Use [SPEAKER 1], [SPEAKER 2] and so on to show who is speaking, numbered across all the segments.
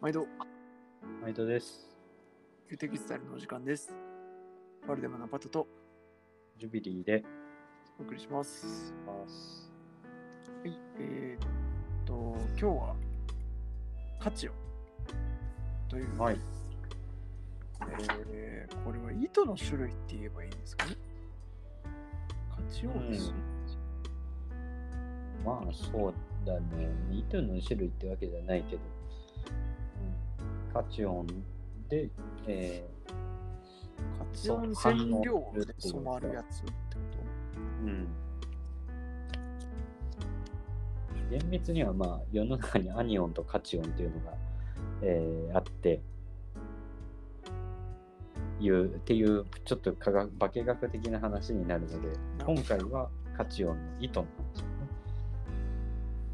[SPEAKER 1] 毎度、
[SPEAKER 2] 毎度です。
[SPEAKER 1] ユーテキスタイルのお時間です。パルデマナパトと
[SPEAKER 2] ジュビリーで
[SPEAKER 1] お送りします。
[SPEAKER 2] ます。
[SPEAKER 1] はい、えー、っと、今日は、カチオという、
[SPEAKER 2] はい。
[SPEAKER 1] えーこれは糸の種類って言えばいいんですかね。カチオンです。
[SPEAKER 2] まあそうだね。糸の種類ってわけじゃないけど、うん、カチオンで、え
[SPEAKER 1] カチオン染料で染まるやつってこ
[SPEAKER 2] ーうん。厳密にはまあ世の中にアニオンとカチオンっていうのが、えーあって、いうっていうちょっと科学化学的な話になるので、今回はカチオンの糸の話、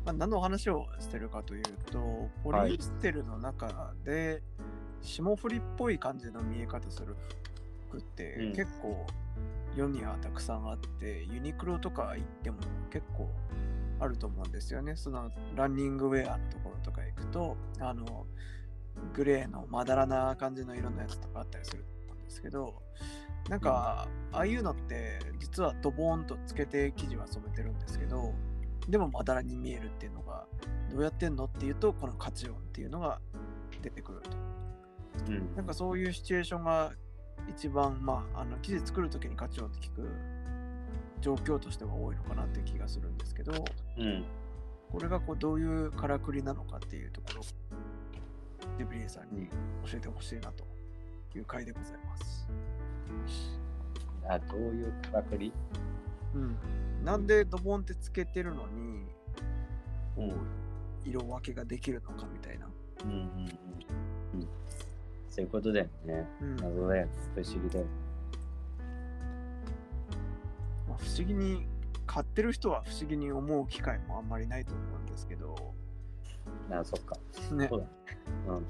[SPEAKER 1] まあ、何の話をしてるかというと、ポリエステルの中で霜降りっぽい感じの見え方する服って、
[SPEAKER 2] うん。
[SPEAKER 1] 結構世にはたくさんあって、ユニクロとか行っても結構あると思うんですよね。そのランニングウェアのところとか行くと、あの、グレーのまだらな感じの色のやつとかあったりするんですけど、なんか、ああいうのって実はドボーンとつけて生地は染めてるんですけど、でもまだらに見えるっていうのがどうやってんのっていうとこのカチオンっていうのが出てくると。
[SPEAKER 2] うん。
[SPEAKER 1] なんかそういうシチュエーションが一番まああの生地作る時にカチオンって聞く状況としては多いのかなっていう気がするんですけど
[SPEAKER 2] うん。
[SPEAKER 1] これがこうどういうからくりなのかっていうところをデブリエさんに教えてほしいなという回でございます。
[SPEAKER 2] あどういうからくり
[SPEAKER 1] うん、なんでドボンってつけてるのに
[SPEAKER 2] うん
[SPEAKER 1] 色分けができるのかみたいな。
[SPEAKER 2] うんうんうんうんそういうことだよね。
[SPEAKER 1] うん
[SPEAKER 2] 謎だよね。不思議だよね。
[SPEAKER 1] まあ、不思議に買ってる人は不思議に思う機会もあんまりないと思うんですけど、
[SPEAKER 2] あ、そっか。
[SPEAKER 1] ね
[SPEAKER 2] そうだね。うんうんうん。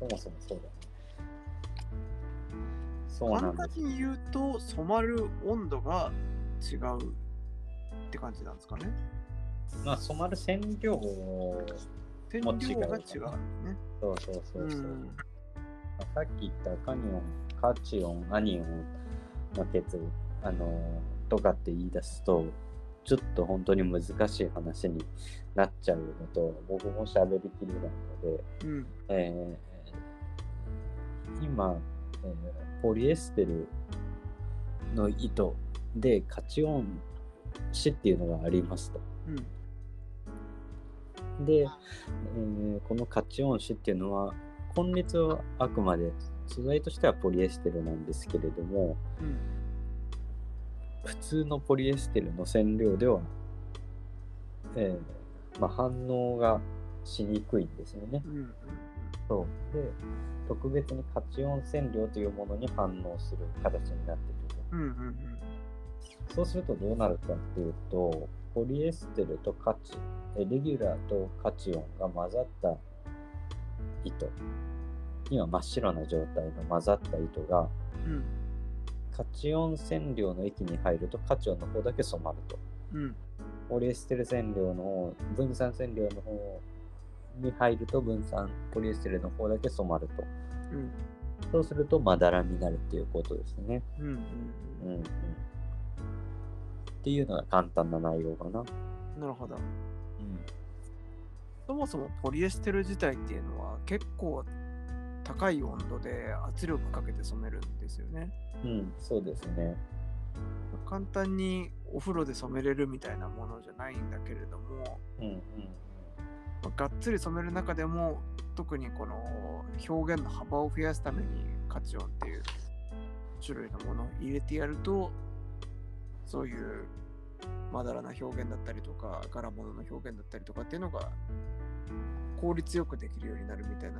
[SPEAKER 2] そもそもそうだね。そうな
[SPEAKER 1] 簡
[SPEAKER 2] んです。
[SPEAKER 1] 単に言うと染まる温度が違うって感じなんですかね。
[SPEAKER 2] まあ、染まる染料
[SPEAKER 1] 染
[SPEAKER 2] も違う
[SPEAKER 1] 料が違うね。
[SPEAKER 2] そうそうそうそう。
[SPEAKER 1] うん
[SPEAKER 2] まあさっき言ったカニオン、カチオン、アニオンの結あのーとかって言い出すと、ちょっと本当に難しい話になっちゃうのと、僕も喋りきりなので、
[SPEAKER 1] うん
[SPEAKER 2] えー今、えーポリエステルの糸でカチオン紙っていうのがありますと。
[SPEAKER 1] うん
[SPEAKER 2] で、えーこのカチオン紙っていうのは根率はあくまで素材としてはポリエステルなんですけれども
[SPEAKER 1] うん
[SPEAKER 2] 普通のポリエステルの染料では、えーまあ、反応がしにくいんですよね。
[SPEAKER 1] うん
[SPEAKER 2] そうで特別にカチオン染料というものに反応する形になっていると。
[SPEAKER 1] うんうんうん
[SPEAKER 2] そうするとどうなるかっていうと、ポリエステルとカチ、えレギュラーとカチオンが混ざった糸、今真っ白な状態の混ざった糸が、
[SPEAKER 1] うん
[SPEAKER 2] カチオン染料の液に入るとカチオンの方だけ染まると。
[SPEAKER 1] うん
[SPEAKER 2] ポリエステル染料の方、分散染料の方に入ると分散ポリエステルの方だけ染まると。
[SPEAKER 1] うん
[SPEAKER 2] そうするとまだらになるっていうことですね。
[SPEAKER 1] うんうん
[SPEAKER 2] うんうん。っていうのが簡単な内容かな。
[SPEAKER 1] なるほど。
[SPEAKER 2] うん
[SPEAKER 1] そもそもポリエステル自体っていうのは結構高い温度で圧力かけて染めるんですよね。
[SPEAKER 2] うん、そうですね。
[SPEAKER 1] 簡単にお風呂で染めれるみたいなものじゃないんだけれども、
[SPEAKER 2] うんうん
[SPEAKER 1] まあがっつり染める中でも特にこの表現の幅を増やすためにカチオンっていう種類のものを入れてやるとそういうまだらな表現だったりとか柄物の表現だったりとかっていうのが効率よくできるようになるみたいな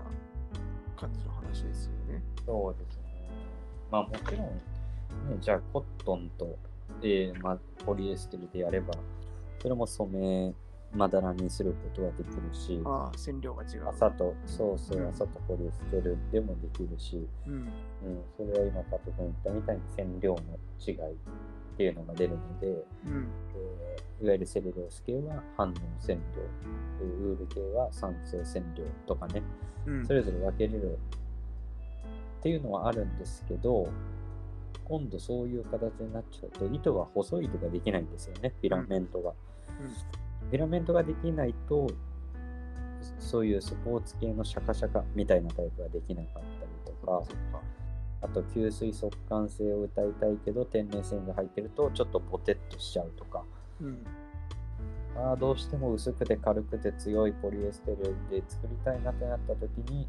[SPEAKER 1] 感じの話ですよね。
[SPEAKER 2] そうですね。まあもちろん、ね、じゃあコットンと、えーまあ、ポリエステルでやれば、それも染め、まだらにすることはできるし、
[SPEAKER 1] ああ、染料が違う。
[SPEAKER 2] 朝と、そうそうう、
[SPEAKER 1] ん
[SPEAKER 2] 朝とポリエステルでもできるし、
[SPEAKER 1] うん。
[SPEAKER 2] うん、それは今、パト君言ったみたいに染料の違いっていうのが出るので、
[SPEAKER 1] うん。
[SPEAKER 2] えーいわゆるセルロース系は反応線量、ウール系は酸性線量とかね、
[SPEAKER 1] うん
[SPEAKER 2] そ。れぞれ分けれるっていうのはあるんですけど、今度そういう形になっちゃうと、糸が細い糸ができないんですよね、フィラメントが。フィラメントができないと、そういうスポーツ系のシャカシャカみたいなタイプができなかったりとか。あと吸水速乾性を歌いたいけど天然繊維が入ってるとちょっとボテッとしちゃうとか、
[SPEAKER 1] うん。
[SPEAKER 2] あーどうしても薄くて軽くて強いポリエステルで作りたいなってなった時に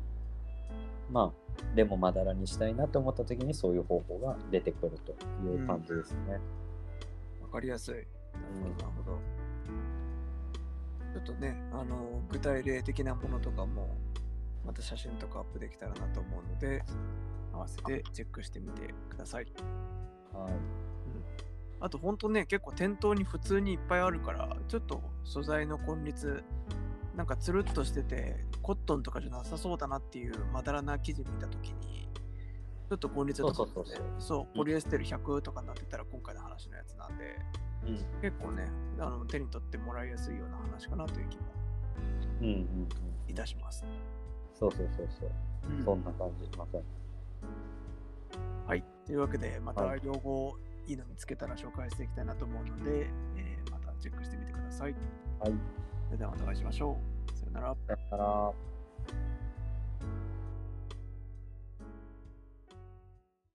[SPEAKER 2] まあでもまだらにしたいなと思った時にそういう方法が出てくるという感じですね。
[SPEAKER 1] わかりやすい。なるほど、なるほど。ちょっとね、あの、具体例的なものとかも、また写真とかアップできたらなと思うので、合わせてチェックしてみてください。
[SPEAKER 2] はい。
[SPEAKER 1] あと、本当ね、結構店頭に普通にいっぱいあるから、ちょっと素材の根率、なんかつるっとしてて、コットンとかじゃなさそうだなっていうまだらな生地見たときに、ちょっと根率が
[SPEAKER 2] そうそう
[SPEAKER 1] そうポリエステル100とかになってたら今回の話のやつなんで、
[SPEAKER 2] うん。
[SPEAKER 1] 結構ね、あの手に取ってもらいやすいような話かなという気も
[SPEAKER 2] うんうんうん、
[SPEAKER 1] いたします。
[SPEAKER 2] そうそうそうそう、
[SPEAKER 1] うん。
[SPEAKER 2] そんな感じ。まさに。
[SPEAKER 1] はい。というわけで、また
[SPEAKER 2] はい
[SPEAKER 1] 両方いいの見つけたら紹介していきたいなと思うので、えーまたチェックしてみてください。
[SPEAKER 2] はい、
[SPEAKER 1] それではまたお会いしましょう。さよなら。
[SPEAKER 2] だから